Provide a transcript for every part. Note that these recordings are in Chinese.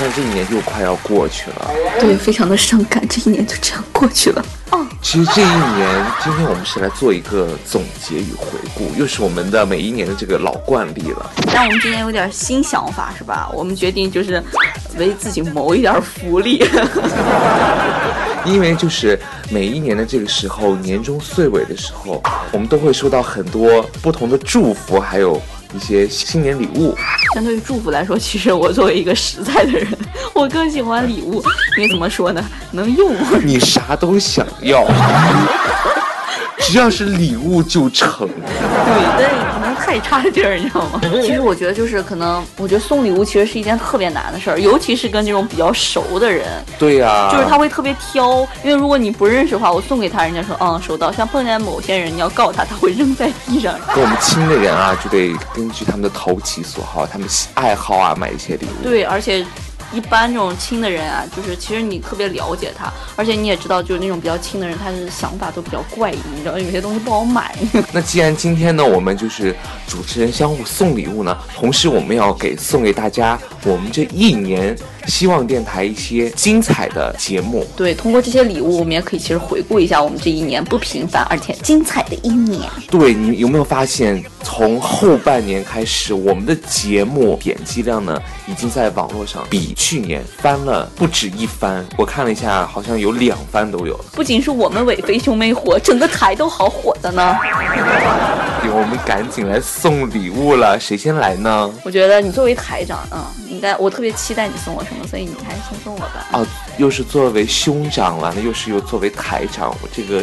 马上这一年就快要过去了，对，非常的伤感，这一年就这样过去了。哦，其实这一年，今天我们是来做一个总结与回顾，又是我们的每一年的这个老惯例了。但我们今年有点新想法，是吧？我们决定就是为自己谋一点福利，因为就是每一年的这个时候，年终岁尾的时候，我们都会收到很多不同的祝福，还有。一些新年礼物，相对于祝福来说，其实我作为一个实在的人，我更喜欢礼物。因为怎么说呢，能用。你啥都想要。只要是礼物就成，对对，不能太差劲儿，你知道吗？其实我觉得就是可能，我觉得送礼物其实是一件特别难的事儿，尤其是跟这种比较熟的人。对呀，就是他会特别挑，因为如果你不认识的话，我送给他，人家说嗯收到。像碰见某些人，你要告他，他会扔在地上。跟我们亲的人啊，就得根据他们的投其所好，他们爱好啊，买一些礼物。对，而且。一般这种亲的人啊，就是其实你特别了解他，而且你也知道，就是那种比较亲的人，他的想法都比较怪异，你知道，有些东西不好买。那既然今天呢，我们就是主持人相互送礼物呢，同时我们要给送给大家我们这一年。希望电台一些精彩的节目，对，通过这些礼物，我们也可以其实回顾一下我们这一年不平凡而且精彩的一年。对你有没有发现，从后半年开始，我们的节目点击量呢，已经在网络上比去年翻了不止一番。我看了一下，好像有两番都有。不仅是我们伟飞兄妹火，整个台都好火的呢。我们赶紧来送礼物了，谁先来呢？我觉得你作为台长，嗯，应该我特别期待你送我什么，所以你还是先送我吧。哦，又是作为兄长完了，那又是又作为台长，我这个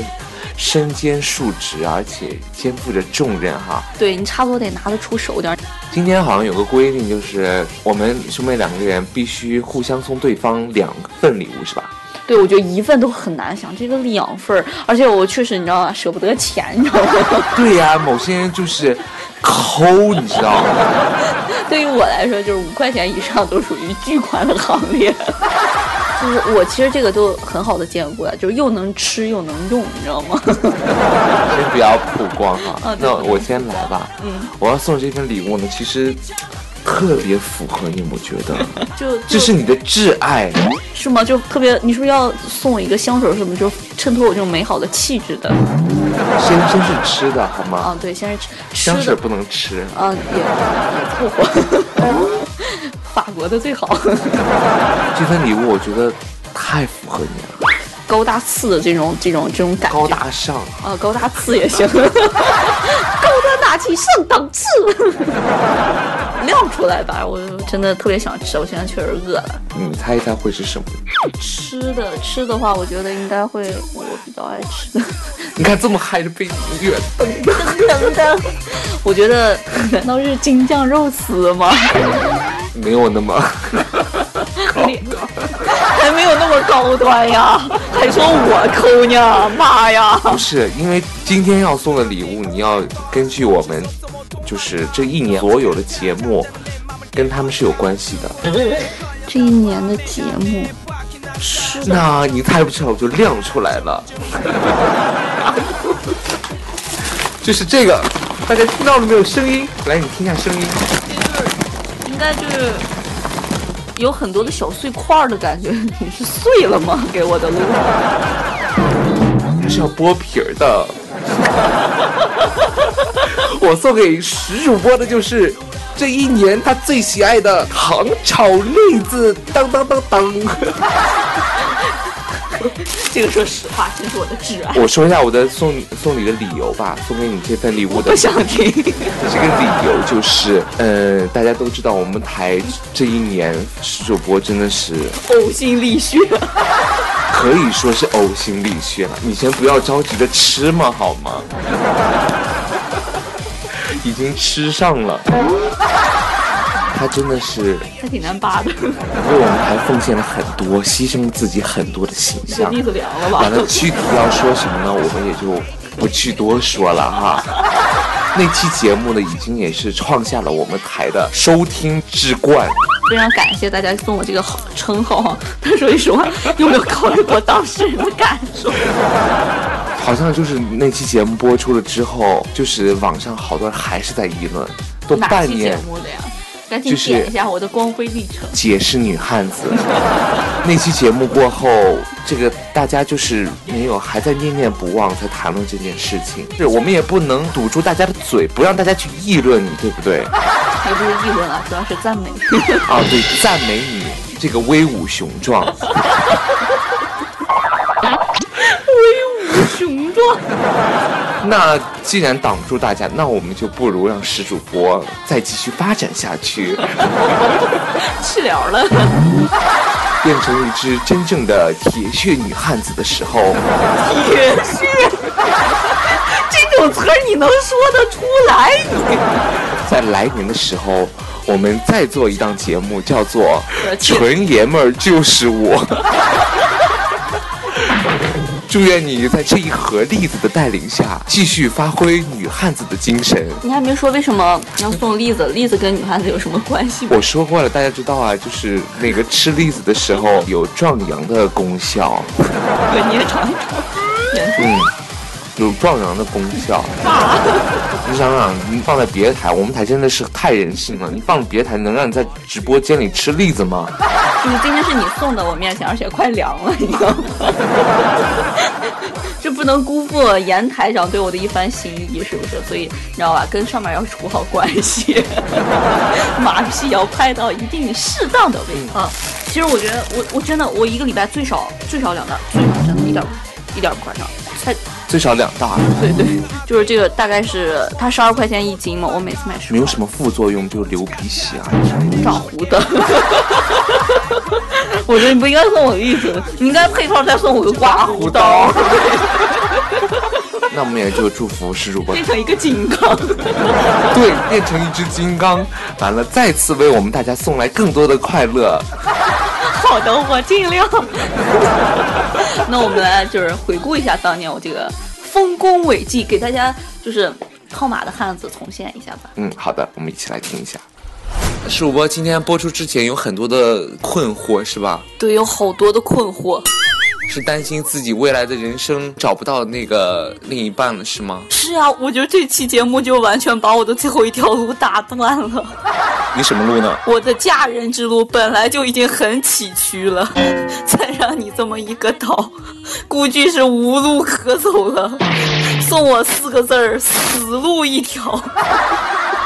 身兼数职，而且肩负着重任哈。对你差不多得拿得出手点。今天好像有个规定，就是我们兄妹两个人必须互相送对方两份礼物，是吧？对，我觉得一份都很难想，这个两份儿，而且我确实你知道吗，舍不得钱，你知道吗？对呀，某些人就是抠，你知道吗？对于我来说，就是五块钱以上都属于巨款的行列。就是我其实这个都很好的兼顾了，就是又能吃又能用，你知道吗？先不要曝光哈，那我先来吧。嗯，我要送这份礼物呢，其实。特别符合你，我觉得，就这是你的挚爱，是吗？就特别，你是不是要送我一个香水什么，就衬托我这种美好的气质的？先先是吃的好吗？啊，对，先是吃。香水不能吃。啊，也也凑合。法国的最好。这份礼物我觉得太符合你了。高大次的这种这种这种感觉。高大上。啊，高大次也行。高端大气上档次。亮出来吧！我真的特别想吃，我现在确实饿了。你猜一猜会是什么？吃的吃的话，我觉得应该会我比较爱吃的。你看这么嗨的背景音乐，噔噔噔噔。我觉得难道是京酱肉丝吗？没有那么高端，还没有那么高端呀！还说我抠呢，妈呀！不是，因为今天要送的礼物，你要根据我们。就是这一年所有的节目，跟他们是有关系的。这一年的节目，是那你猜不出来，我就亮出来了。就是这个，大家听到了没有？声音，来，你听一下声音。应该就是有很多的小碎块的感觉。你是碎了吗？给我的路。是要剥皮儿的。我送给石主播的就是这一年他最喜爱的糖炒栗子，当当当当。这个说实话，真是我的挚爱。我说一下我的送送礼的理由吧，送给你这份礼物的不想听。这个理由就是，呃，大家都知道我们台这一年石主播真的是呕心沥血，可以说是呕心沥血了。你先不要着急的吃嘛，好吗？已经吃上了。他真的是，他挺难扒的。为我们还奉献了很多，牺牲自己很多的形象。凉了吧？完了，具体要说什么呢？我们也就不去多说了哈。那期节目呢，已经也是创下了我们台的收听之冠。非常感谢大家送我这个称号哈。但说句实话，有没有考虑过当事人的感受？好像就是那期节目播出了之后，就是网上好多人还是在议论，都半年。赶紧点一下我的光辉历程。姐是女汉子。那期节目过后，这个大家就是没有还在念念不忘，在谈论这件事情。是我们也不能堵住大家的嘴，不让大家去议论你，对不对？也不是议论啊，主要是赞美。啊，对，赞美你这个威武雄壮。那既然挡不住大家，那我们就不如让石主播再继续发展下去。去了了，变成一只真正的铁血女汉子的时候。铁血，这种词儿你能说得出来？你在来年的时候，我们再做一档节目，叫做《纯爷们儿就是我》。祝愿你在这一盒栗子的带领下，继续发挥女汉子的精神。你还没说为什么要送栗子？栗子跟女汉子有什么关系？我说过了，大家知道啊，就是那个吃栗子的时候有壮阳的功效。对你也尝一尝。嗯。有壮阳的功效。你想想，你放在别的台，我们台真的是太人性了。你放别的台，能让你在直播间里吃栗子吗？就是今天是你送到我面前，而且快凉了，你知道吗？这不能辜负严台长对我的一番心意，是不是？所以你知道吧，跟上面要处好关系，马屁要拍到一定适当的位置啊。其实我觉得，我我真的，我一个礼拜最少最少两袋，最少真的一点一点不夸张。才最少两大，对对，就是这个，大概是它十二块钱一斤嘛，我每次买十。没有什么副作用，就流鼻血啊，长胡子。我觉得你不应该送我栗子，你应该配套再送我个刮胡刀。那我们也就祝福施主播变成一个金刚。对，变成一只金刚，完了再次为我们大家送来更多的快乐。好的，我尽量。那我们来就是回顾一下当年我这个丰功伟绩，给大家就是套马的汉子重现一下吧。嗯，好的，我们一起来听一下。主播今天播出之前有很多的困惑，是吧？对，有好多的困惑。是担心自己未来的人生找不到那个另一半了，是吗？是啊，我觉得这期节目就完全把我的最后一条路打断了。你什么路呢？我的嫁人之路本来就已经很崎岖了，再让你这么一个刀，估计是无路可走了。送我四个字儿：死路一条。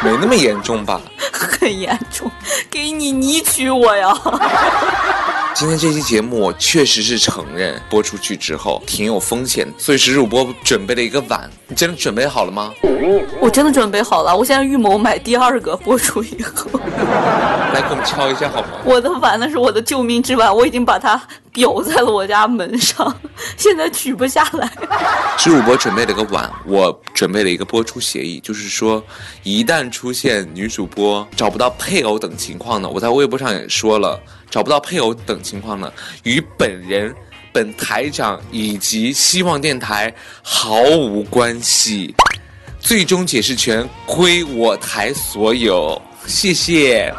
没那么严重吧？很严重，给你你娶我呀！今天这期节目我确实是承认播出去之后挺有风险，所以石主播准备了一个碗。你真的准备好了吗？我真的准备好了，我现在预谋买第二个播出以后。来给我们敲一下好吗？我的碗那是我的救命之碗，我已经把它裱在了我家门上，现在取不下来。石主播准备了个碗，我准备了一个播出协议，就是说一旦出现女主播找不到配偶等情况呢，我在微博上也说了。找不到配偶等情况呢，与本人、本台长以及希望电台毫无关系，最终解释权归我台所有。谢谢。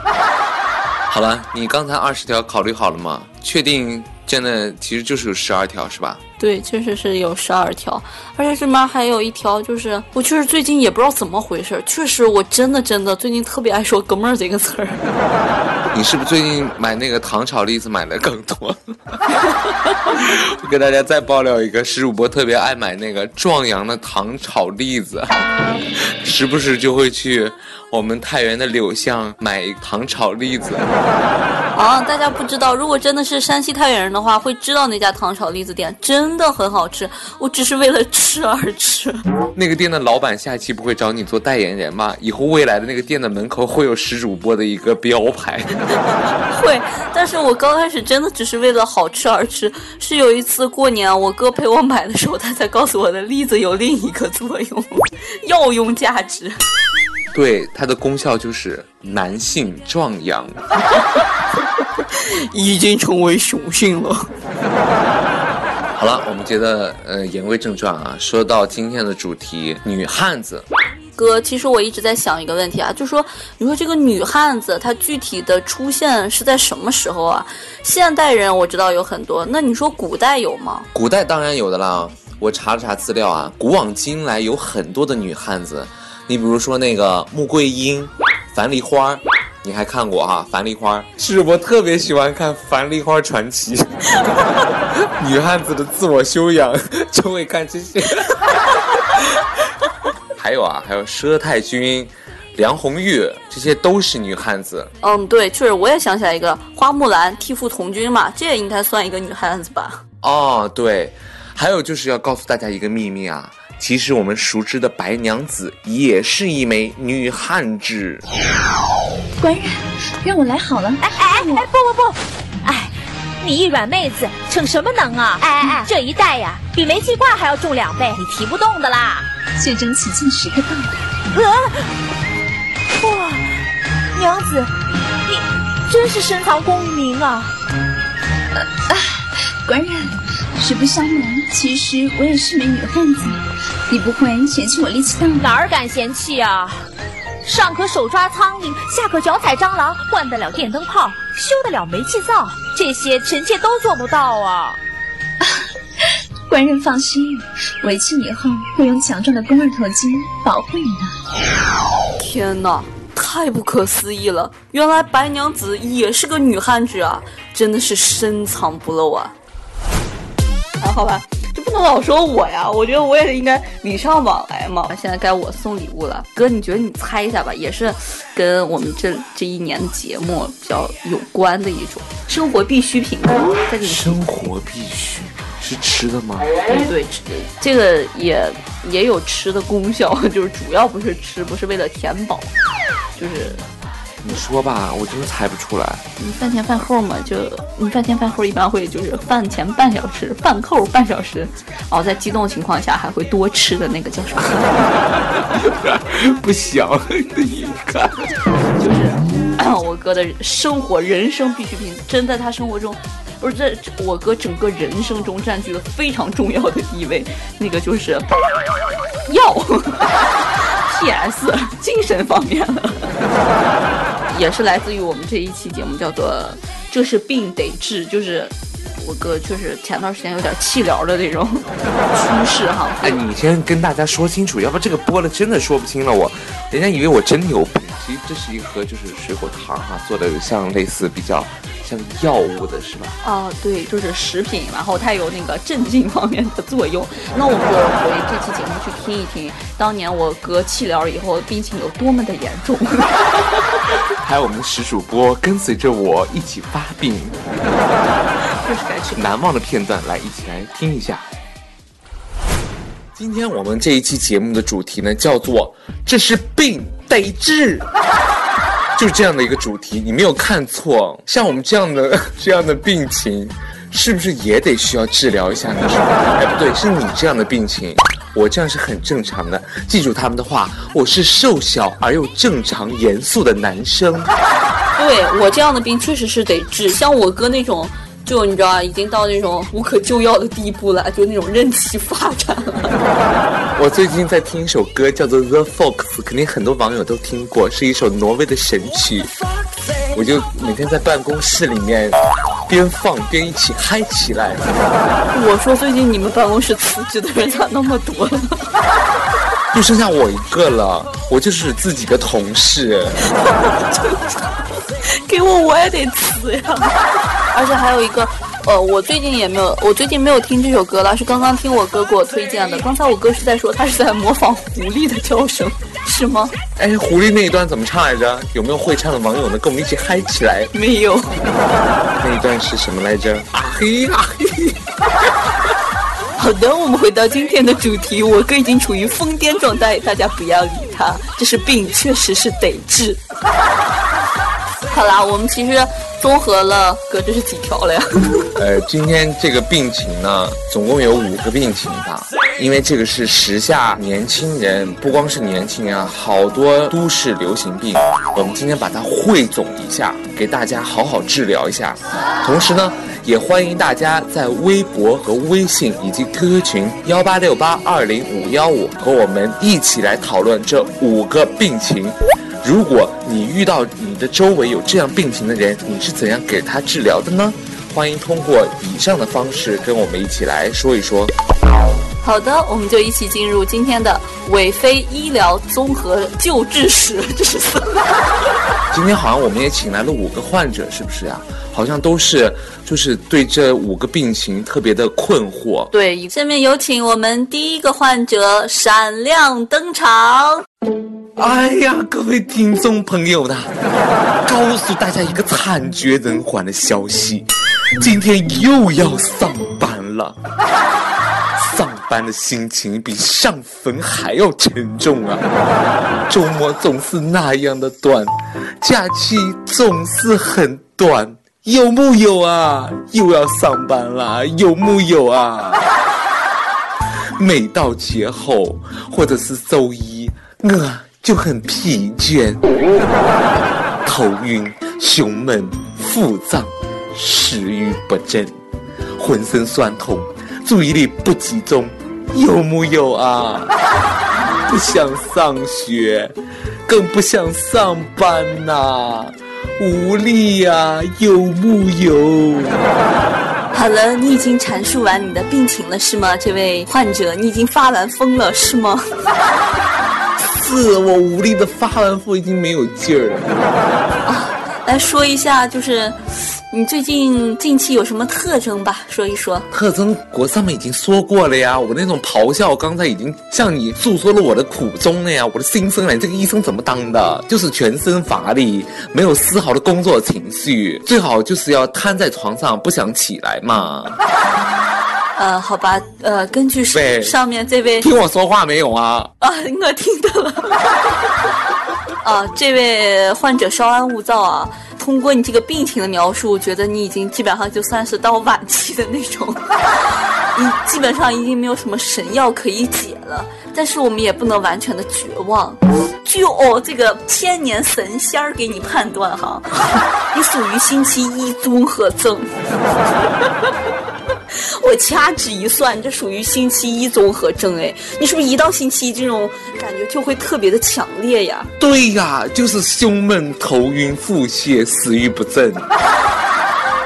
好了，你刚才二十条考虑好了吗？确定？真的其实就是有十二条，是吧？对，确实是有十二条，而且这边还有一条就是，我确实最近也不知道怎么回事，确实我真的真的最近特别爱说“哥们儿”这个词儿。你是不是最近买那个糖炒栗子买的更多？我 给大家再爆料一个，石主播特别爱买那个壮阳的糖炒栗子，时不时就会去我们太原的柳巷买糖炒栗子。啊，大家不知道，如果真的是山西太原人的话，会知道那家糖炒栗子店真的很好吃。我只是为了吃而吃。那个店的老板下期不会找你做代言人吗？以后未来的那个店的门口会有食主播的一个标牌。会，但是我刚开始真的只是为了好吃而吃。是有一次过年，我哥陪我买的时候，他才告诉我的栗子有另一个作用，药用价值。对，它的功效就是男性壮阳。已经成为雄性了。好了，我们接着呃言归正传啊，说到今天的主题，女汉子。哥，其实我一直在想一个问题啊，就说你说这个女汉子，她具体的出现是在什么时候啊？现代人我知道有很多，那你说古代有吗？古代当然有的啦，我查了查资料啊，古往今来有很多的女汉子，你比如说那个穆桂英、樊梨花。你还看过哈《樊梨花》？是我特别喜欢看《樊梨花传奇》，女汉子的自我修养就会看这些。还有啊，还有佘太君、梁红玉，这些都是女汉子。嗯，对，确实，我也想起来一个花木兰替父从军嘛，这也应该算一个女汉子吧？哦，对，还有就是要告诉大家一个秘密啊。其实我们熟知的白娘子也是一枚女汉子。官人，让我来好了。哎哎哎哎，不不不，哎，你一软妹子逞什么能啊？哎哎哎，这一带呀，比煤气罐还要重两倍，你提不动的啦。最终起见时刻到了。哇，娘子，你真是深藏功与名啊！啊，官人，实不相瞒，其实我也是枚女汉子。你不会嫌弃我力气大？哪儿敢嫌弃啊！上可手抓苍蝇，下可脚踩蟑螂，换得了电灯泡，修得了煤气灶，这些臣妾都做不到啊！官人放心，为妻以后会用强壮的肱二头肌保护你的。天哪，太不可思议了！原来白娘子也是个女汉子啊，真的是深藏不露啊！好吧。就不能老说我呀，我觉得我也应该礼尚往来嘛。现在该我送礼物了，哥，你觉得你猜一下吧，也是跟我们这这一年的节目比较有关的一种生活必需品。再给你生活必需是吃的吗？对对，吃这个也也有吃的功效，就是主要不是吃，不是为了填饱，就是。你说吧，我真的猜不出来。你饭前饭后嘛，就你饭前饭后一般会就是饭前半小时，饭后半小时，然后在激动情况下还会多吃的那个叫什么？不想你看，就是 我哥的生活人生必需品，真在他生活中，不是这我哥整个人生中占据了非常重要的地位。那个就是药，P.S. 精神方面的。也是来自于我们这一期节目，叫做“这是病得治”，就是我哥确实前段时间有点气疗的那种 趋势哈。哎，你先跟大家说清楚，要不这个播了真的说不清了，我人家以为我真有病。其实这是一盒就是水果糖哈，做的像类似比较。像药物的是吧？哦，对，就是食品，然后它有那个镇静方面的作用。那我们就回这期节目去听一听，当年我哥气疗以后病情有多么的严重。还有我们的石主播跟随着我一起发病，难忘的片段，来一起来听一下。今天我们这一期节目的主题呢，叫做“这是病得治”。就是这样的一个主题，你没有看错。像我们这样的 这样的病情，是不是也得需要治疗一下呢？哎，不对，是你这样的病情，我这样是很正常的。记住他们的话，我是瘦小而又正常、严肃的男生。对我这样的病确实是得治，像我哥那种。就你知道，已经到那种无可救药的地步了，就那种任其发展了。我最近在听一首歌，叫做《The Fox》，肯定很多网友都听过，是一首挪威的神曲。我就每天在办公室里面边放边一起嗨起来。我说最近你们办公室辞职的人咋那么多呢？就剩下我一个了，我就是自己的同事。给我我也得辞呀！而且还有一个，呃，我最近也没有，我最近没有听这首歌了，是刚刚听我哥给我推荐的。刚才我哥是在说他是在模仿狐狸的叫声，是是吗？哎，狐狸那一段怎么唱来着？有没有会唱的网友呢？跟我们一起嗨起来。没有。那一段是什么来着？啊嘿啊嘿。好的，我们回到今天的主题。我哥已经处于疯癫状态，大家不要理他，这是病，确实是得治。好啦，我们其实综合了，哥这是几条了呀？呃，今天这个病情呢，总共有五个病情吧。因为这个是时下年轻人，不光是年轻人啊，好多都市流行病，我们今天把它汇总一下，给大家好好治疗一下。同时呢，也欢迎大家在微博和微信以及 QQ 群幺八六八二零五幺五和我们一起来讨论这五个病情。如果你遇到你的周围有这样病情的人，你是怎样给他治疗的呢？欢迎通过以上的方式跟我们一起来说一说。好的，我们就一起进入今天的韦飞医疗综合救治室。这是 今天好像我们也请来了五个患者，是不是呀？好像都是就是对这五个病情特别的困惑。对，下面有请我们第一个患者闪亮登场。哎呀，各位听众朋友的，告诉大家一个惨绝人寰的消息，今天又要上班了。上班的心情比上坟还要沉重啊！周末总是那样的短，假期总是很短，有木有啊？又要上班了，有木有啊？每到节后或者是周一，我就很疲倦，头晕、胸闷、腹胀、食欲不振、浑身酸痛。注意力不集中，有木有啊？不想上学，更不想上班呐，无力呀，有木有？好了，你已经阐述完你的病情了，是吗？这位患者，你已经发完疯了，是吗？是我无力的发完疯，已经没有劲儿了。啊，来说一下，就是。你最近近期有什么特征吧？说一说。特征我上面已经说过了呀，我那种咆哮刚才已经向你诉说了我的苦衷了呀，我的心声了。你这个医生怎么当的？就是全身乏力，没有丝毫的工作情绪，最好就是要瘫在床上不想起来嘛。呃，好吧，呃，根据上面这位听我说话没有啊？啊，我听到了。啊，这位患者稍安勿躁啊。通过你这个病情的描述，我觉得你已经基本上就算是到晚期的那种，你基本上已经没有什么神药可以解了。但是我们也不能完全的绝望。就哦，这个千年神仙儿给你判断哈，你属于星期一综合症。我掐指一算，这属于星期一综合症哎，你是不是一到星期一这种感觉就会特别的强烈呀？对呀，就是胸闷、头晕、腹泻、食欲不振。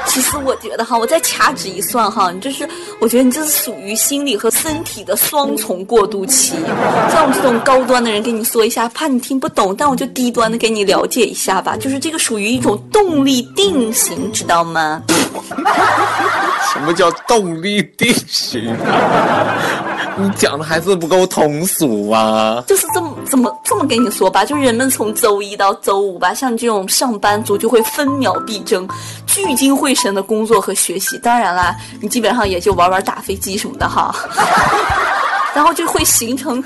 其实我觉得哈，我再掐指一算哈，你这是，我觉得你这是属于心理和身体的双重过渡期。像我们这种高端的人跟你说一下，怕你听不懂，但我就低端的给你了解一下吧。就是这个属于一种动力定型，知道吗？什么叫动力定型？你讲的还是不够通俗啊！就是这么怎么这么跟你说吧，就人们从周一到周五吧，像这种上班族就会分秒必争，聚精会神的工作和学习。当然啦，你基本上也就玩玩打飞机什么的哈，然后就会形成，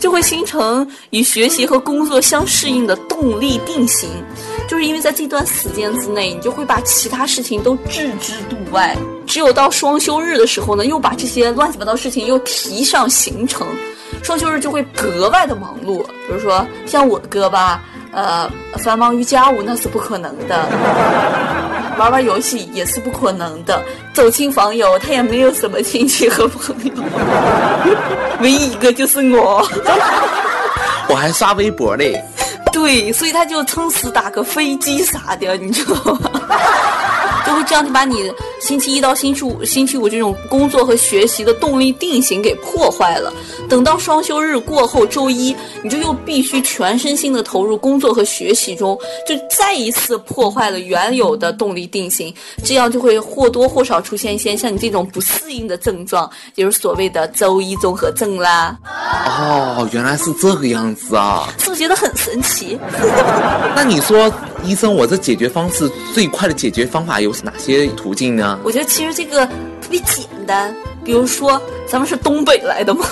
就会形成与学习和工作相适应的动力定型。就是因为在这段时间之内，你就会把其他事情都置之度外，只有到双休日的时候呢，又把这些乱七八糟事情又提上行程，双休日就会格外的忙碌。比如说像我哥吧，呃，繁忙于家务那是不可能的，玩玩游戏也是不可能的，走亲访友他也没有什么亲戚和朋友，唯一一个就是我，我还刷微博嘞。对，所以他就撑死打个飞机啥的，你知道吗？就就会这样就把你星期一到星期五、星期五这种工作和学习的动力定型给破坏了。等到双休日过后，周一你就又必须全身心的投入工作和学习中，就再一次破坏了原有的动力定型，这样就会或多或少出现一些像你这种不适应的症状，也就是所谓的周一综合症啦。哦，原来是这个样子啊！是不是觉得很神奇？那你说，医生，我这解决方式最快的解决方法有哪些途径呢？我觉得其实这个特别简单，比如说，咱们是东北来的吗？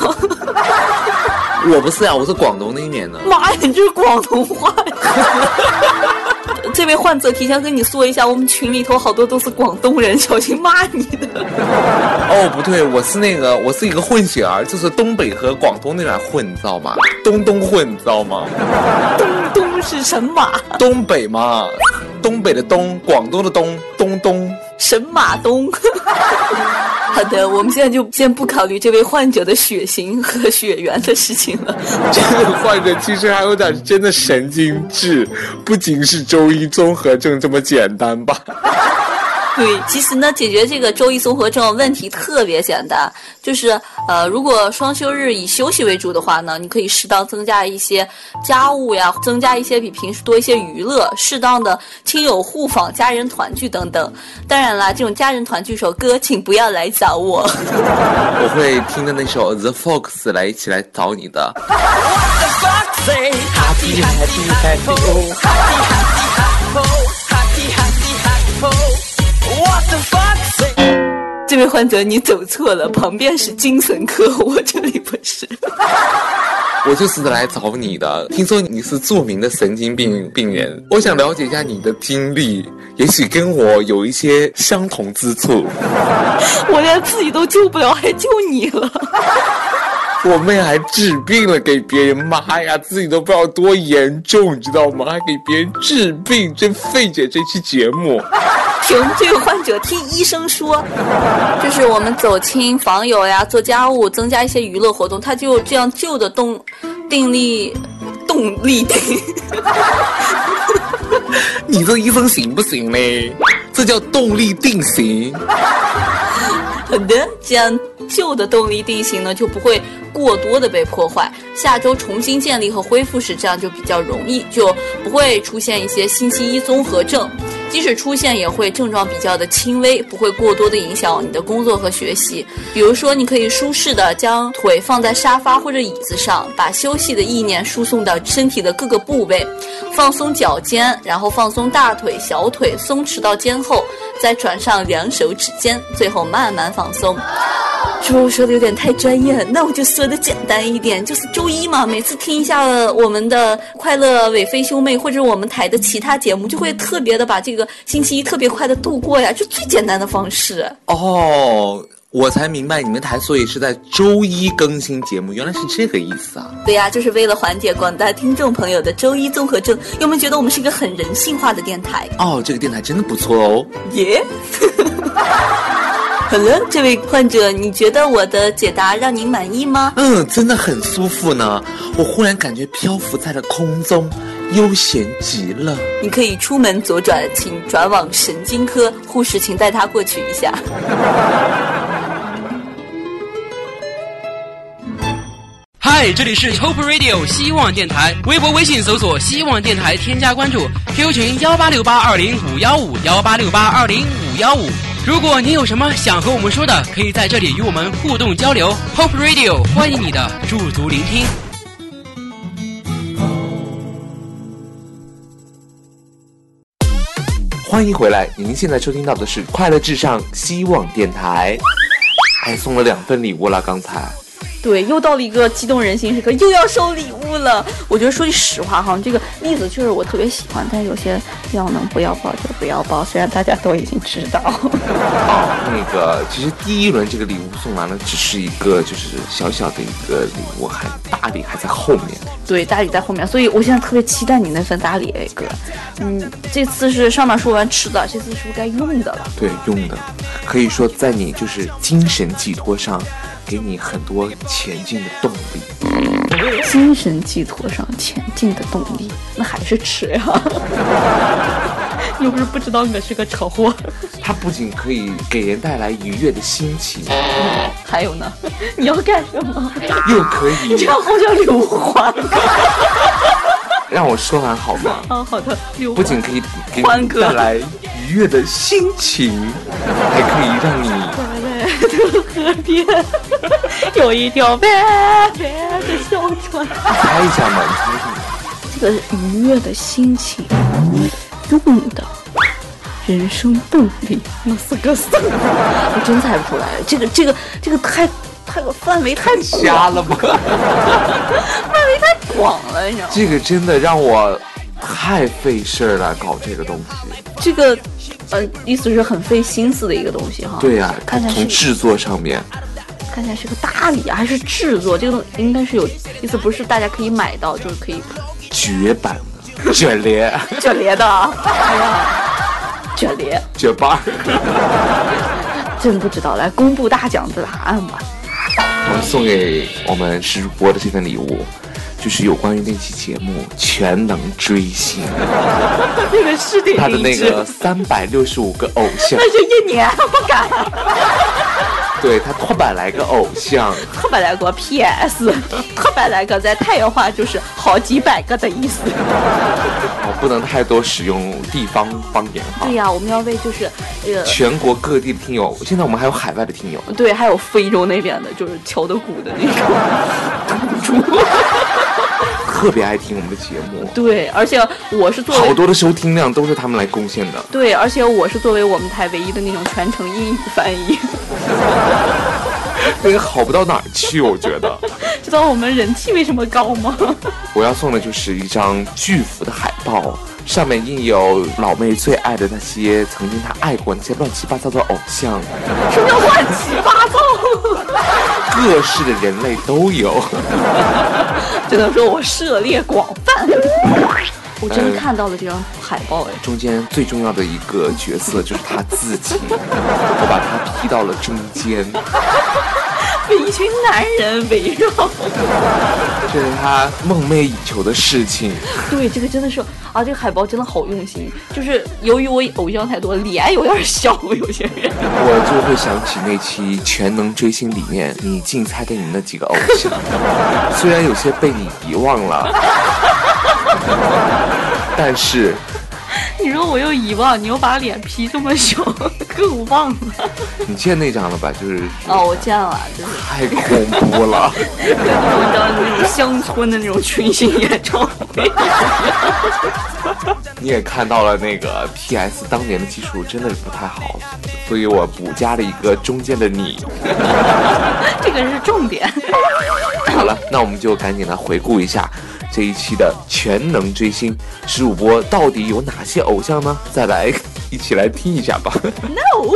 我不是呀，我是广东那边的。妈呀，你这是广东话呀！这位患者提前跟你说一下，我们群里头好多都是广东人，小心骂你的。哦，不对，我是那个，我是一个混血儿，就是东北和广东那边混，你知道吗？东东混，你知道吗？东东是神马，东北嘛，东北的东，广东的东，东东。神马东。好的，我们现在就先不考虑这位患者的血型和血缘的事情了。这个患者其实还有点真的神经质，不仅是周一综合症这么简单吧。对，其实呢，解决这个周一综合症问题特别简单，就是呃，如果双休日以休息为主的话呢，你可以适当增加一些家务呀，增加一些比平时多一些娱乐，适当的亲友互访、家人团聚等等。当然啦，这种家人团聚首歌，请不要来找我。我会听着那首 The Fox 来一起来找你的。这位患者，你走错了，旁边是精神科，我这里不是。我就是来找你的。听说你是著名的神经病病人，我想了解一下你的经历，也许跟我有一些相同之处。我连自己都救不了，还救你了。我妹还治病了给别人，妈呀，自己都不知道多严重，你知道吗？还给别人治病，真费解这期节目。停，这个患者听医生说，就是我们走亲访友呀，做家务，增加一些娱乐活动，他就这样旧的动定力动力定。你这医生行不行嘞？这叫动力定型。好的，这样旧的动力定型呢就不会过多的被破坏。下周重新建立和恢复时，这样就比较容易，就不会出现一些星期一综合症。即使出现，也会症状比较的轻微，不会过多的影响你的工作和学习。比如说，你可以舒适的将腿放在沙发或者椅子上，把休息的意念输送到身体的各个部位，放松脚尖，然后放松大腿、小腿，松弛到肩后，再转上两手指尖，最后慢慢放松。是不是我说的有点太专业了？那我就说的简单一点，就是周一嘛，每次听一下我们的快乐伟飞兄妹或者我们台的其他节目，就会特别的把这个星期一特别快的度过呀，就最简单的方式。哦，我才明白你们台所以是在周一更新节目，原来是这个意思啊。对呀，就是为了缓解广大听众朋友的周一综合症。有没有觉得我们是一个很人性化的电台？哦，这个电台真的不错哦。耶。好了，这位患者，你觉得我的解答让您满意吗？嗯，真的很舒服呢。我忽然感觉漂浮在了空中，悠闲极了。你可以出门左转，请转往神经科，护士请带他过去一下。嗨，这里是 Top Radio 希望电台，微博、微信搜索“希望电台”，添加关注，QQ 群幺八六八二零五幺五幺八六八二零五幺五。如果您有什么想和我们说的，可以在这里与我们互动交流。Hope Radio 欢迎你的驻足聆听。欢迎回来，您现在收听到的是快乐至上希望电台，还送了两份礼物啦，刚才。对，又到了一个激动人心时刻，又要收礼物了。我觉得说句实话哈，这个栗子确实我特别喜欢，但有些要能不要报就不要报，虽然大家都已经知道。那个，其实第一轮这个礼物送完了，只是一个就是小小的一个礼物，还大礼还在后面。对，大礼在后面，所以我现在特别期待你那份大礼，哥。嗯，这次是上面说完吃的，这次是不是该用的了？对，用的，可以说在你就是精神寄托上。给你很多前进的动力，精神寄托上前进的动力，那还是吃呀！又不是不知道我是个吃货。它不仅可以给人带来愉悦的心情，还有呢，你要干什么？又可以你这样好像刘欢。让我说完好吗？啊，好的，刘不仅可以给你带来愉悦的心情，还可以让你河边有一条白白的小船。猜一下嘛，你猜一下。这个愉悦的心情，用的人生动力，那是个什么？我真猜不出来。这个这个这个太太个范围太瞎了吧？范围太广了，你知道吗？这个真的让我太费事儿了，搞这个东西。这个呃，意思是很费心思的一个东西哈。对呀、看起来是从制作上面，看起来是个大礼啊，还是制作？这个东应该是有意思，不是大家可以买到，就是可以绝版的，卷帘，卷帘的啊。哎呀，卷帘，绝版。真不知道，来公布大奖的答案吧。我们送给我们石主播的这份礼物，就是有关于那期节目全能追星，他的那个三百六十五个偶像，那就一年不敢。对他特百来个偶像，特百来个 PS，特百来个在太原话就是好几百个的意思。哦，不能太多使用地方方言哈对。呀、我们要为就是呃，全国各地的听友，现在我们还有海外的听友，对，还有非洲那边的，就是敲的鼓的那种。特别爱听我们的节目，对，而且我是作为好多的收听量都是他们来贡献的。对，而且我是作为我们台唯一的那种全程英语翻译，这个好不到哪儿去，我觉得。知道我们人气为什么高吗？我要送的就是一张巨幅的海报，上面印有老妹最爱的那些曾经她爱过那些乱七八糟的偶像，什么叫乱七八糟？各式的人类都有。只能说我涉猎广泛。我真的看到了这张海报，哎，中间最重要的一个角色就是他自己，我把他 P 到了中间，被一群男人围绕。这是他梦寐以求的事情。对，这个真的是啊，这个海报真的好用心。就是由于我偶像太多，脸有点小，有些人。我就会想起那期《全能追星》里面你竞猜的你那几个偶像，虽然有些被你遗忘了，但是你说我又遗忘，你又把脸 P 这么小，更忘了。你见那张了吧？就是 哦，我见了，就是太恐怖了。跟那种叫那种乡村的那种群星演唱会。你也看到了那个 PS 当年的技术真的是不太好，所以我补加了一个中间的你。这个是重点。好了，那我们就赶紧来回顾一下这一期的全能追星十五波到底有哪些偶像呢？再来一起来听一下吧。No，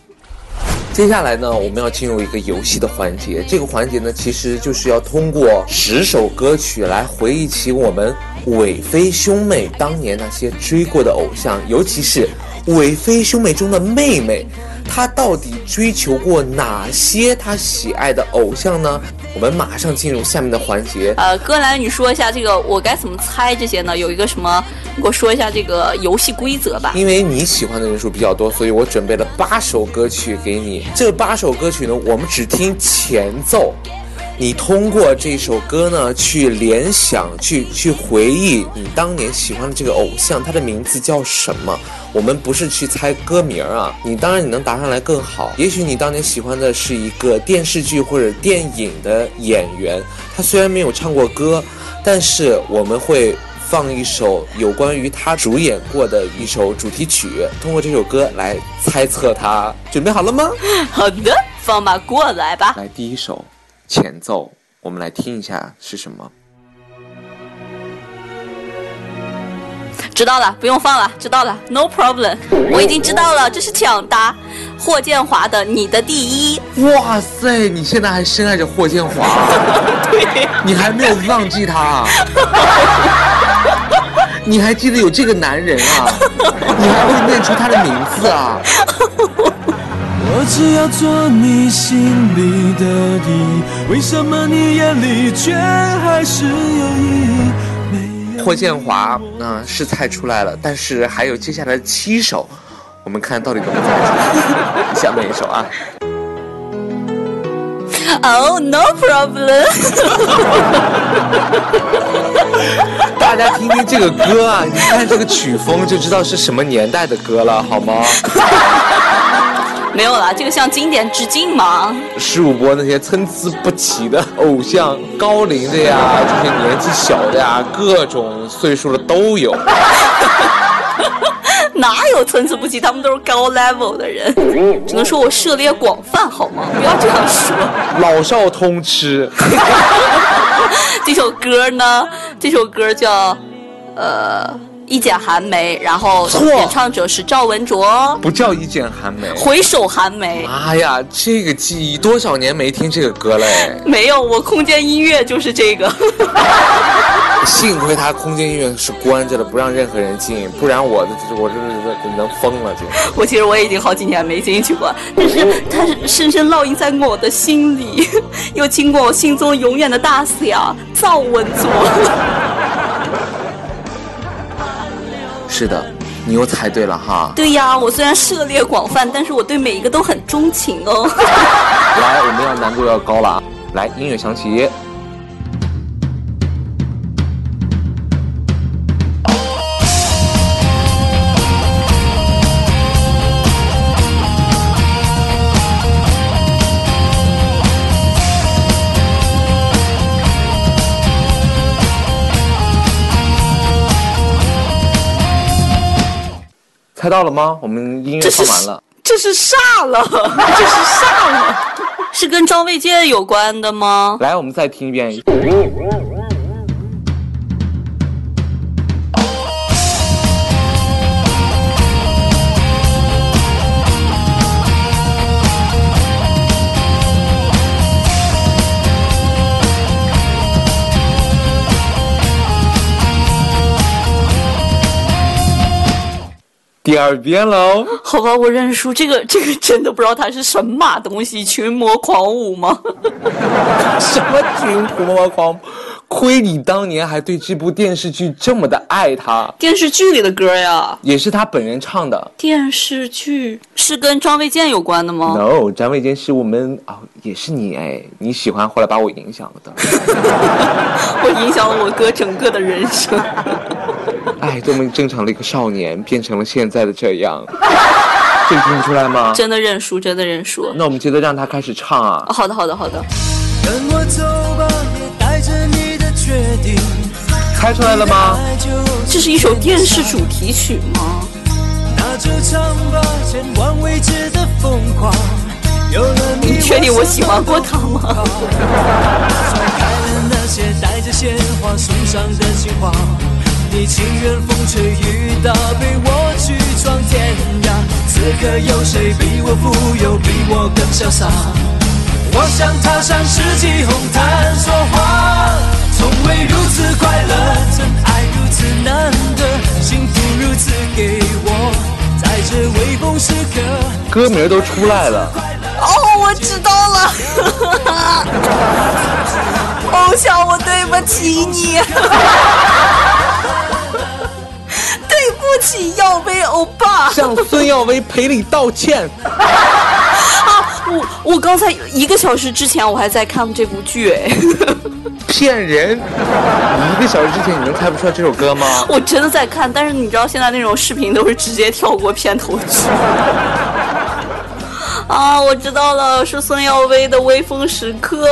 接下来呢，我们要进入一个游戏的环节。这个环节呢，其实就是要通过十首歌曲来回忆起我们韦飞兄妹当年那些追过的偶像，尤其是韦飞兄妹中的妹妹，她到底追求过哪些她喜爱的偶像呢？我们马上进入下面的环节。呃，哥来，你说一下这个我该怎么猜这些呢？有一个什么？你给我说一下这个游戏规则吧。因为你喜欢的人数比较多，所以我准备了八首歌曲给你。这八首歌曲呢，我们只听前奏。你通过这首歌呢，去联想，去去回忆你当年喜欢的这个偶像，他的名字叫什么？我们不是去猜歌名啊，你当然你能答上来更好。也许你当年喜欢的是一个电视剧或者电影的演员，他虽然没有唱过歌，但是我们会放一首有关于他主演过的一首主题曲，通过这首歌来猜测他。准备好了吗？好的，放马过来吧。来，第一首前奏，我们来听一下是什么。知道了，不用放了，知道了，no problem，我已经知道了，这是抢答。霍建华的《你的第一》，哇塞，你现在还深爱着霍建华？对，你还没有忘记他啊？你还记得有这个男人啊？你还会念出他的名字啊？我只要做你心里的第一，为什么你眼里却还是有意？义霍建华，那、是猜出来了，但是还有接下来的七首，我们看到底怎么猜出下面一首啊。Oh no problem。大家听听这个歌啊，你看这个曲风就知道是什么年代的歌了，好吗？没有啦，这个向经典致敬嘛。十五波那些参差不齐的偶像，高龄的呀，这些年纪小的呀，各种岁数的都有。哪有参差不齐？他们都是高 level 的人，只能说我涉猎广泛，好吗？不要这样说。老少通吃，这首歌呢，这首歌叫呃《一剪寒梅》，然后演唱者是赵文卓，不叫一剪寒梅。回首寒梅。妈呀，这个记忆多少年没听这个歌嘞！没有，我空间音乐就是这个。幸亏他空间音乐是关着的，不让任何人进，不然我的我这这能疯了就。我其实我已经好几年没进去过，但是它是深深烙印在我的心里，又经过我心中永远的大侠赵文卓。是的，你又猜对了哈。对呀，我虽然涉猎广泛，但是我对每一个都很钟情哦。来，我们要难度要高了啊！来，音乐响起。猜到了吗？我们音乐放完了。这是煞了，这是煞了，是跟张卫健有关的吗？来，我们再听一遍。第二遍喽。好吧，我认输。这个这个真的不知道它是什么东西，群魔狂舞吗？什么群魔狂？亏你当年还对这部电视剧这么的爱他，电视剧里的歌呀，也是他本人唱的。电视剧是跟张卫健有关的吗？No，张卫健是我们哦，也是你哎，你喜欢，后来把我影响了的。我影响了我哥整个的人生。哎，多么正常的一个少年，变成了现在的这样，这你听不出来吗？真的认输，真的认输。那我们接着让他开始唱啊哦。好的，好的，好的。跟我走吧，也带着你的决定。猜出来了吗？这是一首电视主题曲吗？那就唱吧，前往未知的疯狂。有了你，你确定我喜欢过他吗？甩 开了那些带着鲜花送上的情话，你情愿风吹雨打，陪我去闯天涯。此刻有谁比我富有，比我更潇洒？我想踏上世纪红毯说话，从未如此快乐，真爱如此难得，幸福如此给我，在这微风时刻。歌名都出来了，哦，我知道了。偶像，我对不起你。起，耀威欧巴。向孙耀威赔礼道歉。啊我我刚才一个小时之前我还在看这部剧，哎，骗人！你一个小时之前你能猜不出来这首歌吗？我真的在看，但是你知道现在那种视频都是直接跳过片头曲。啊，我知道了，是孙耀威的《微风时刻》。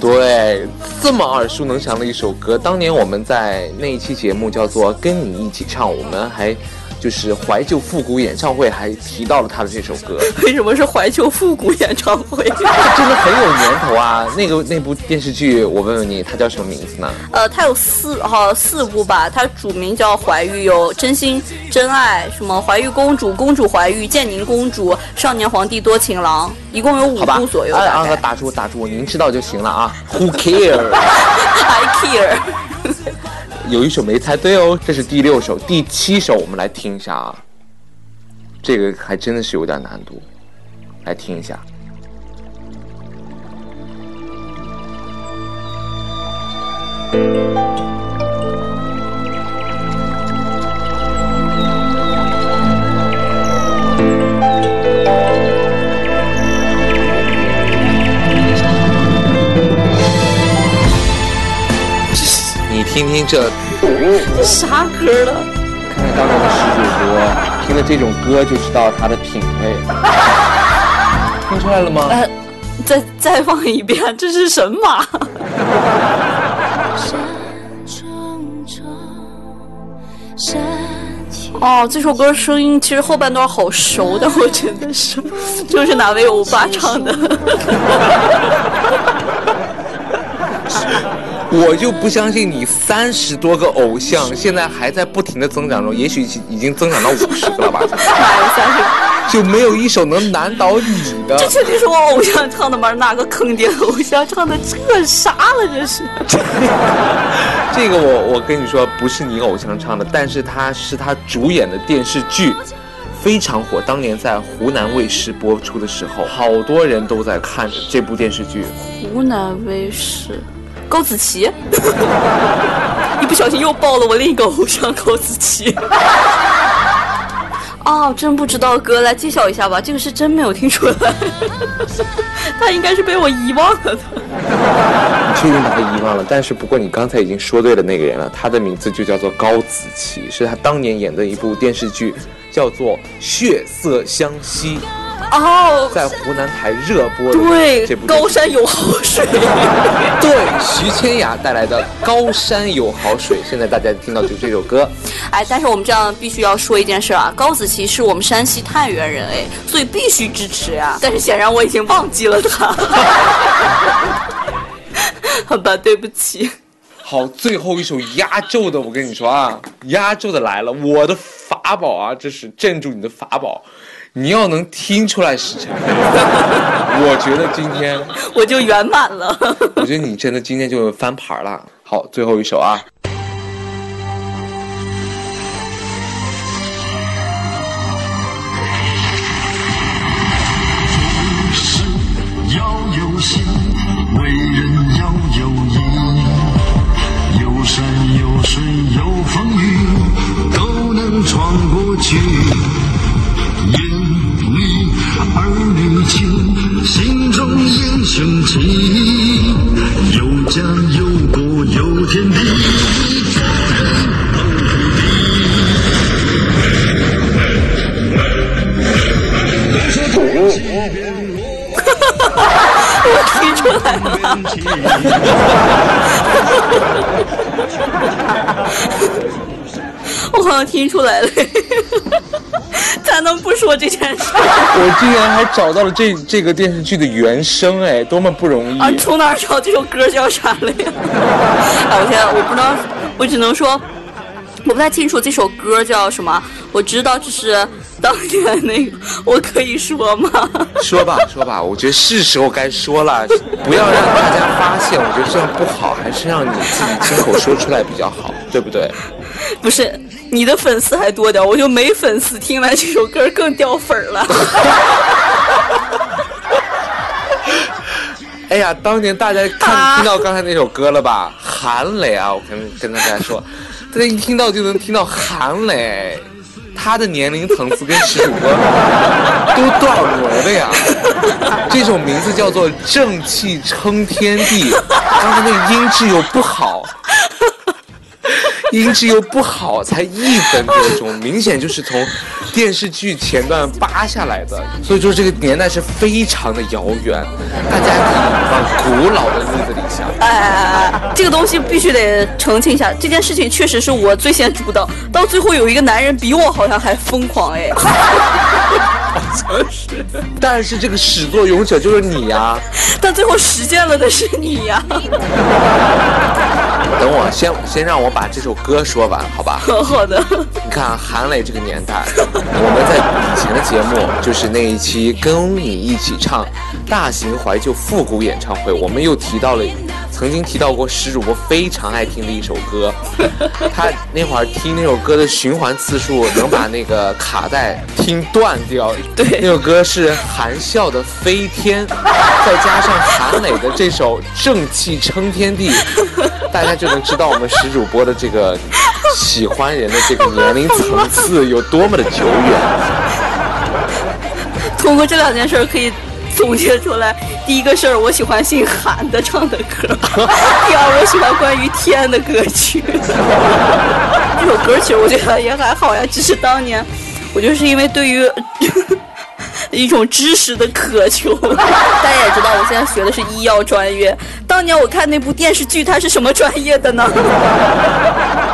对，这么耳熟能详的一首歌，当年我们在那一期节目叫做《跟你一起唱》，我们还就是怀旧复古演唱会，还提到了他的这首歌，为什么是怀旧复古演唱会？它 真的很有年头啊！那个那部电视剧，我问问你，它叫什么名字呢？呃，它有四哈四部吧，它主名叫怀玉，有真心真爱，什么怀玉公主、公主怀玉、建宁公主、少年皇帝多情郎，一共有五部左，右啊啊，打住打住，您知道就行了啊。Who care？I care。有一首没猜对哦，这是第六首，第七首我们来听一下啊。这个还真的是有点难度，来听一下。听听这，这啥歌了？看看当年的石主播，听了这种歌就知道他的品味。听出来了吗？呃，再再放一遍，这是神马？哦，这首歌声音其实后半段好熟，但我觉得是，就是哪位欧巴唱的？我就不相信你三十多个偶像现在还在不停的增长中，也许已经增长到五十个了吧？三十？就没有一首能难倒你的？这确定是我偶像唱的吗？哪个坑爹偶像唱的？这啥了？这是？这个我我跟你说，不是你偶像唱的，但是他是他主演的电视剧，非常火。当年在湖南卫视播出的时候，好多人都在看这部电视剧。湖南卫视。高子琪，一不小心又爆了我另一个偶像高子琪。哦，真不知道哥，来揭晓一下吧。这个是真没有听出来，他应该是被我遗忘了的。你确定把他遗忘了？但是不过你刚才已经说对了那个人了，他的名字就叫做高子琪，是他当年演的一部电视剧，叫做《血色湘西》。哦，在湖南台热播的对，这部高山有好水，对，徐千雅带来的《高山有好水》，现在大家听到就这首歌。哎，但是我们这样必须要说一件事啊，高子淇是我们山西太原人哎，所以必须支持呀。但是显然我已经忘记了他，好吧，对不起。好，最后一首压轴的，我跟你说啊，压轴的来了，我的法宝啊，这是镇住你的法宝。你要能听出来时辰，我觉得今天 我就圆满了。我觉得你真的今天就翻盘了。好，最后一首啊。做事要有心，为人要有义，有山有水有风雨，都能闯过去。儿女情，心中英雄气，有家有国有天地，我听出来了。我好像听出来了，咋能不说这件事？我竟然还找到了这这个电视剧的原声，哎，多么不容易啊！从哪找这首歌叫啥了呀？哎，我现在我不知道，我只能说，我不太清楚这首歌叫什么。我知道这是当年那个，我可以说吗？说吧，说吧，我觉得是时候该说了，不要让大家发现，我觉得这样不好，还是让你自己亲口说出来比较好，对不对？不是。你的粉丝还多点，我就没粉丝，听完这首歌更掉粉了。哎呀，当年大家看听到刚才那首歌了吧？韩磊啊，我跟跟大家说，大家一听到就能听到韩磊，他的年龄层次跟主播 都多少轮了呀？这首名字叫做《正气撑天地》，刚才那个音质又不好。音质又不好，才一分多钟，明显就是从电视剧前段扒下来的，所以说这个年代是非常的遥远，大家可以往古老的日子里想。哎哎哎，这个东西必须得澄清一下，这件事情确实是我最先主导，到最后有一个男人比我好像还疯狂哎。好像是，但是这个始作俑者就是你呀，但最后实践了的是你呀。等我先先让我把这首歌说完，好吧？好的。你看韩磊这个年代，我们在以前的节目就是那一期跟你一起唱大型怀旧复古演唱会，我们又提到了。曾经提到过，石主播非常爱听的一首歌，他那会儿听那首歌的循环次数能把那个卡带听断掉。对，那首歌是韩笑的《飞天》，再加上韩磊的这首《正气撑天地 》，大家就能知道我们石主播的这个喜欢人的这个年龄层次有多么的久远。通过这两件事可以。总结出来，第一个事儿我喜欢姓韩的唱的歌，第二我喜欢关于天的歌曲。这首歌其实我觉得也还好呀，只是当年我就是因为对于。一种知识的渴求，大家也知道，我现在学的是医药专业。当年我看那部电视剧，它是什么专业的呢？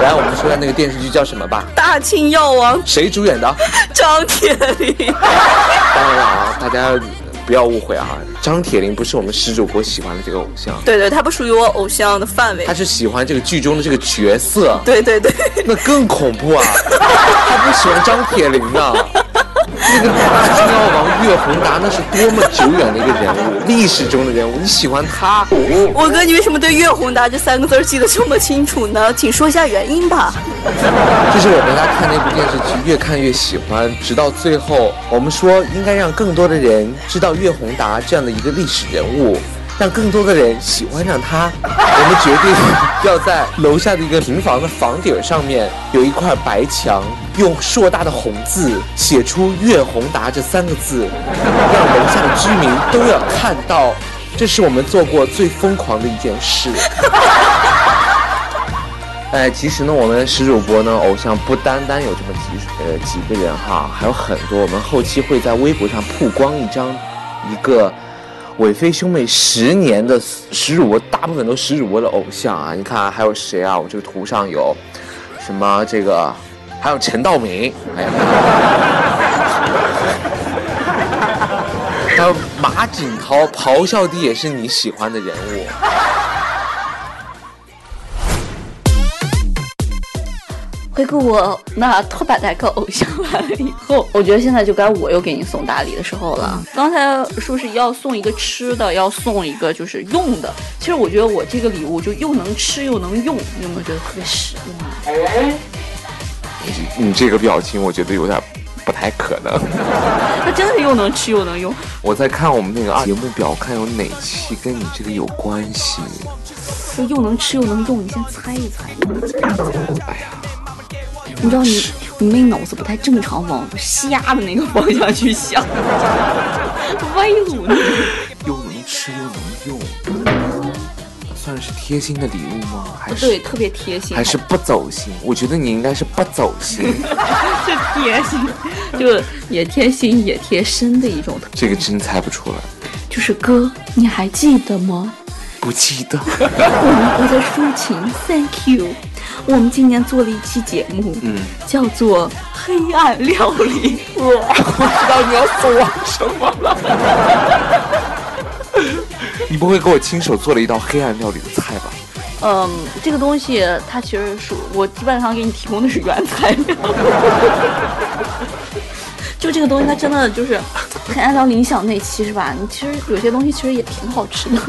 来，我们说下那个电视剧叫什么吧。大庆药王，谁主演的？张铁林。当然了啊，大家不要误会啊，张铁林不是我们施主播喜欢的这个偶像。对对，他不属于我偶像的范围。他是喜欢这个剧中的这个角色。对对对，那更恐怖啊！他不喜欢张铁林呢。那个大清药王岳宏达，那是多么久远的一个人物，历史中的人物。你喜欢他？我哥，你为什么对岳宏达这三个字记得这么清楚呢？请说一下原因吧。就是我陪他看那部电视剧，越看越喜欢，直到最后，我们说应该让更多的人知道岳宏达这样的一个历史人物。让更多的人喜欢上他，我们决定要在楼下的一个平房的房顶上面有一块白墙，用硕大的红字写出“岳宏达”这三个字，让楼下的居民都要看到。这是我们做过最疯狂的一件事。哎，其实呢，我们石主播呢，偶像不单单有这么几呃几个人哈，还有很多。我们后期会在微博上曝光一张一个。伟飞兄妹十年的石主播，大部分都石主播的偶像啊！你看还有谁啊？我这个图上有，什么这个，还有陈道明，哎呀，还有马景涛，咆哮帝也是你喜欢的人物。回顾我那托把代课偶像完了以后，我觉得现在就该我又给你送大礼的时候了。刚才说是要送一个吃的，要送一个就是用的。其实我觉得我这个礼物就又能吃又能用，你有没有觉得特别实用？你这个表情，我觉得有点不太可能。它真的是又能吃又能用。我在看我们那个节目表，看有哪期跟你这个有关系。就又能吃又能用，你先猜一猜。哎呀。你知道你你那脑子不太正常，往瞎的那个方向去想，歪路呢。又能吃又能用，算是贴心的礼物吗？还是对，特别贴心。还是不走心？我觉得你应该是不走心。是贴心，就也贴心也贴身的一种。这个真猜不出来。就是哥，你还记得吗？不记得。我们的抒情，Thank you。我们今年做了一期节目，嗯，叫做《黑暗料理》。我知道你要送我什么了。你不会给我亲手做了一道黑暗料理的菜吧？嗯，这个东西它其实是我基本上给你提供的是原材料。就这个东西，它真的就是黑暗料理。你想那期是吧？你其实有些东西其实也挺好吃的。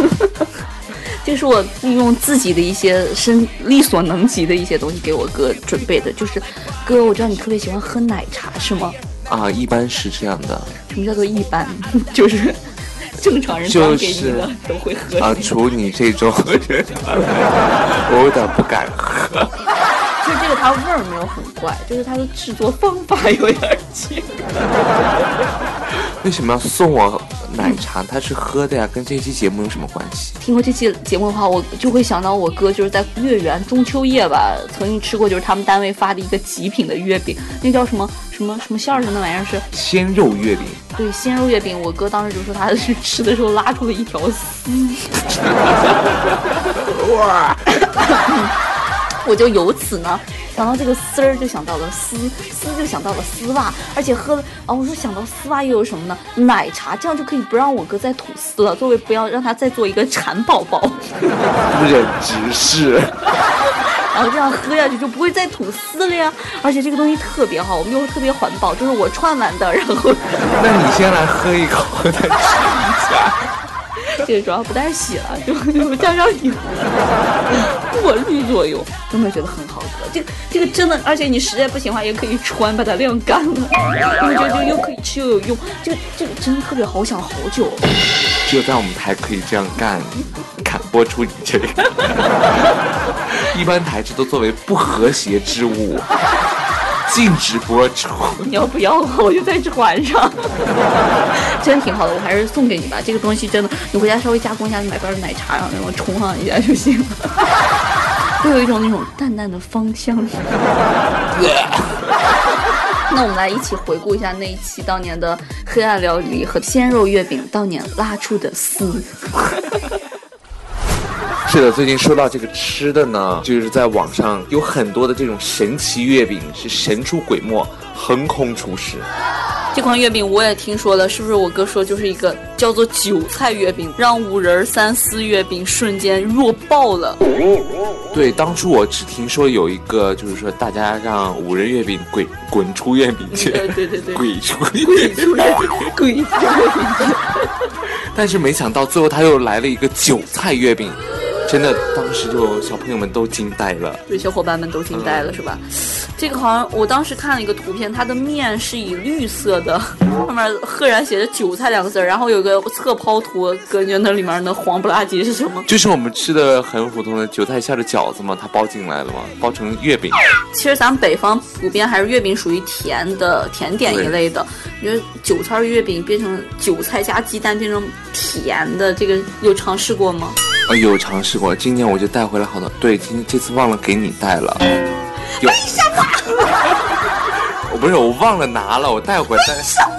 就是我利用自己的一些身力所能及的一些东西给我哥准备的。就是，哥，我知道你特别喜欢喝奶茶，是吗？啊，一般是这样的。什么叫做一般？就是正常人就给你的都会喝。啊，除你这种人，我有点不敢喝。就这个，它味儿没有很怪，就是它的制作方法有点奇怪。为什么要送我？奶茶他是喝的呀，跟这期节目有什么关系？听过这期节目的话，我就会想到我哥就是在月圆中秋夜吧，曾经吃过就是他们单位发的一个极品的月饼，那叫什么什么什么馅儿的那玩意儿是 鲜肉月饼。对，鲜肉月饼，我哥当时就说他是吃的时候拉出了一条丝。哇！我就由此呢。想到这个丝儿，就想到了丝，丝就想到了丝袜，而且喝了啊，我说想到丝袜又有什么呢？奶茶，这样就可以不让我哥再吐丝了，作为不要让他再做一个馋宝宝。不忍直视。然后这样喝下去就不会再吐丝了呀，而且这个东西特别好，我们又特别环保，就是我串完的，然后。那你先来喝一口，再吃一下。这个主要不带洗了，就就加上油，过滤作用，真的觉得很好喝？这个这个真的，而且你实在不行的话，也可以穿把它晾干了，有没有觉得又可以吃又有用？这个这个真的特别好，想好久。只有在我们台可以这样干，敢播出你这个。一般台这都作为不和谐之物。禁止播出。你要不要我就在船上。真挺好的，我还是送给你吧。这个东西真的，你回家稍微加工一下，你买罐奶茶，然后那种冲上一下就行了。会有一种那种淡淡的芳香。那我们来一起回顾一下那一期当年的黑暗料理和鲜肉月饼当年拉出的丝。是的，最近说到这个吃的呢，就是在网上有很多的这种神奇月饼，是神出鬼没，横空出世。这款月饼我也听说了，是不是我哥说就是一个叫做韭菜月饼，让五仁三丝月饼瞬间弱爆了？对，当初我只听说有一个，就是说大家让五仁月饼滚滚出月饼去，对对对 对，鬼出鬼出月饼，鬼出月饼。但是没想到最后他又来了一个韭菜月饼。真的，当时就小朋友们都惊呆了，对，小伙伴们都惊呆了，是吧？这个好像我当时看了一个图片，它的面是以绿色的，上面赫然写着“韭菜”两个字然后有个侧抛图，感觉那里面那黄不拉几是什么？就是我们吃的很普通的韭菜馅的饺子嘛，它包进来了嘛，包成月饼。其实咱们北方普遍还是月饼属于甜的甜点一类的，你觉得韭菜月饼变成韭菜加鸡蛋变成甜的，这个有尝试过吗？啊，有尝试过，今年我就带回来好多。对，今天这次忘了给你带了。为什么？我不是，我忘了拿了，我带回来。为什么？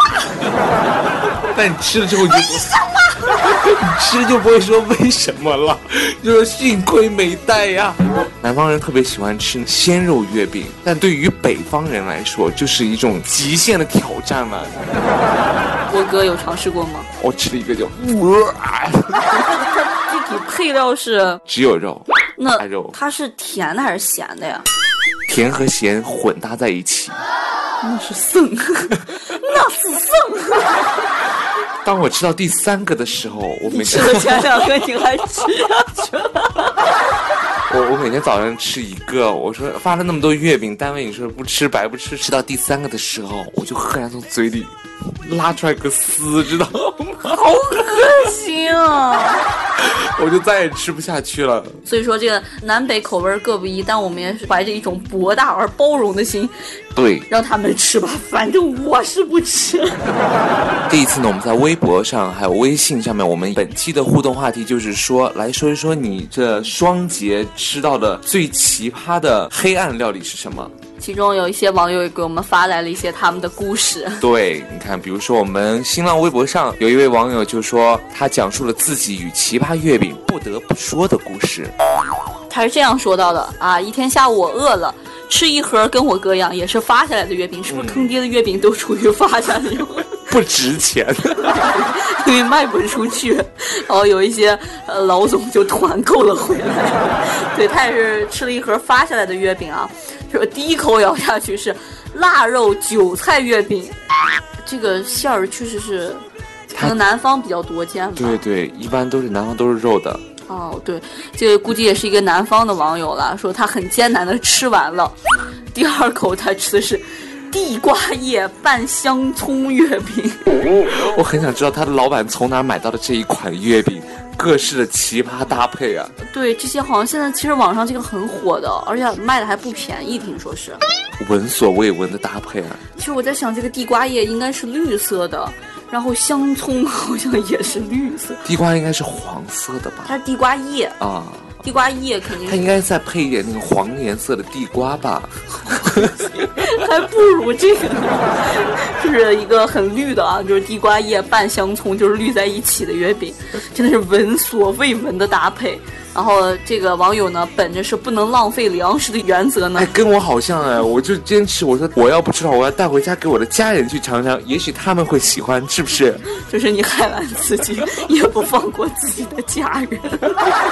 但你吃了之后就为什么？你吃就不会说为什么了，就说幸亏没带呀。南方人特别喜欢吃鲜肉月饼，但对于北方人来说，就是一种极限的挑战了。我哥有尝试过吗？我吃了一个就。配料是 只有肉，那肉它是甜的还是咸的呀？甜和咸混搭在一起，那是剩，那是剩。当我吃到第三个的时候，我每吃了前两个 你还吃下去了。我我每天早上吃一个，我说发了那么多月饼，单位你说不吃白不吃，吃到第三个的时候，我就赫然从嘴里拉出来个丝，知道吗？好恶心啊！我就再也吃不下去了。所以说，这个南北口味各不一，但我们也是怀着一种博大而包容的心，对，让他们吃吧，反正我是不吃。第一次呢，我们在微博上还有微信上面，我们本期的互动话题就是说，来说一说你这双节吃到的最奇葩的黑暗料理是什么？其中有一些网友也给我们发来了一些他们的故事。对，你看，比如说我们新浪微博上有一位网友就说，他讲述了自己与奇葩月饼不得不说的故事。他是这样说到的啊，一天下午我饿了，吃一盒跟我哥一样也是发下来的月饼，是不是坑爹的月饼都处于发下来的？不值钱，因为卖不出去，然后有一些呃老总就团购了回来。对他也是吃了一盒发下来的月饼啊。说第一口咬下去是腊肉韭菜月饼，这个馅儿确实是可能南方比较多见吧。对对，一般都是南方都是肉的。哦，对，这个估计也是一个南方的网友了，说他很艰难的吃完了，第二口他吃的是地瓜叶拌香葱月饼。我很想知道他的老板从哪买到的这一款月饼。各式的奇葩搭配啊！对，这些好像现在其实网上这个很火的，而且卖的还不便宜，听说是。闻所未闻的搭配啊！其实我在想，这个地瓜叶应该是绿色的，然后香葱好像也是绿色，地瓜应该是黄色的吧？它是地瓜叶啊。地瓜叶肯定，它应该再配一点那个黄颜色的地瓜吧，还不如这个，就是一个很绿的啊，就是地瓜叶拌香葱，就是绿在一起的月饼，真的是闻所未闻的搭配。然后这个网友呢，本着是不能浪费粮食的原则呢，哎，跟我好像哎，我就坚持，我说我要不吃的话，我要带回家给我的家人去尝尝，也许他们会喜欢，是不是？就是你害完自己，也不放过自己的家人。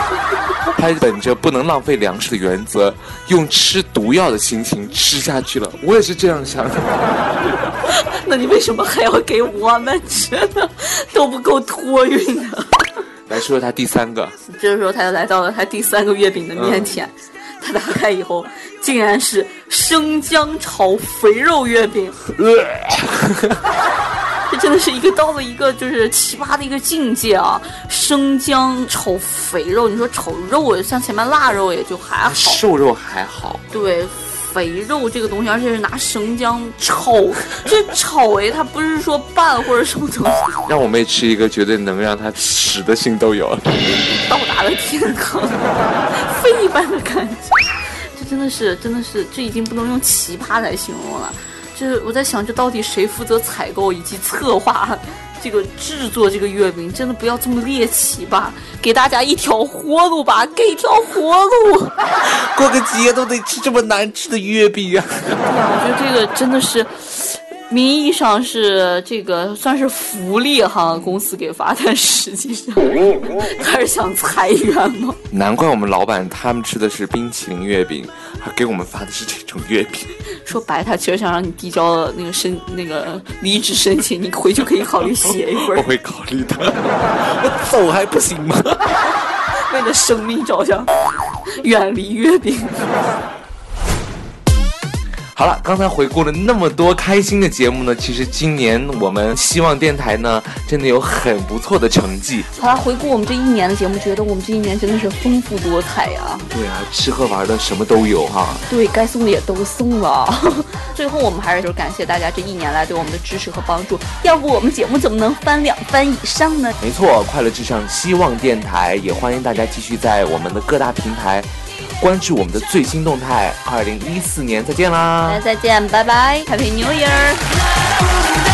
他本着不能浪费粮食的原则，用吃毒药的心情吃下去了。我也是这样想的。那你为什么还要给我们吃呢？都不够托运的。来说说他第三个，这个时候他就来到了他第三个月饼的面前，他打开以后，竟然是生姜炒肥肉月饼，这真的是一个到了一个就是奇葩的一个境界啊！生姜炒肥肉，你说炒肉像前面腊肉也就还好，瘦肉还好，对，肥肉这个东西，而且是拿生姜炒，这炒哎，它不是说拌或者什么东西，让我妹吃一个，绝对能让她屎的心都有。到达了天堂，飞一般的感觉。这真的是，真的是，这已经不能用奇葩来形容了。就是我在想，这到底谁负责采购以及策划？这个制作这个月饼真的不要这么猎奇吧，给大家一条活路吧，给一条活路。过个节都得吃这么难吃的月饼啊！我觉得这个真的是。名义上是这个算是福利哈，公司给发，但实际上 他是想裁员吗？难怪我们老板他们吃的是冰淇淋月饼，还给我们发的是这种月饼。说白，他其实想让你递交那个申那个离职申请，你回去可以考虑写一份。我会考虑的，我走还不行吗？为了生命着想，远离月饼。好了，刚才回顾了那么多开心的节目呢，其实今年我们希望电台呢，真的有很不错的成绩。好了，回顾我们这一年的节目，觉得我们这一年真的是丰富多彩呀。对啊，吃喝玩的什么都有哈。对该送的也都送了。最后，我们还是就是感谢大家这一年来对我们的支持和帮助。要不我们节目怎么能翻两番以上呢？没错，快乐至上，希望电台也欢迎大家继续在我们的各大平台。关注我们的最新动态，二零一四年再见啦！大家再见，拜拜，Happy New Year！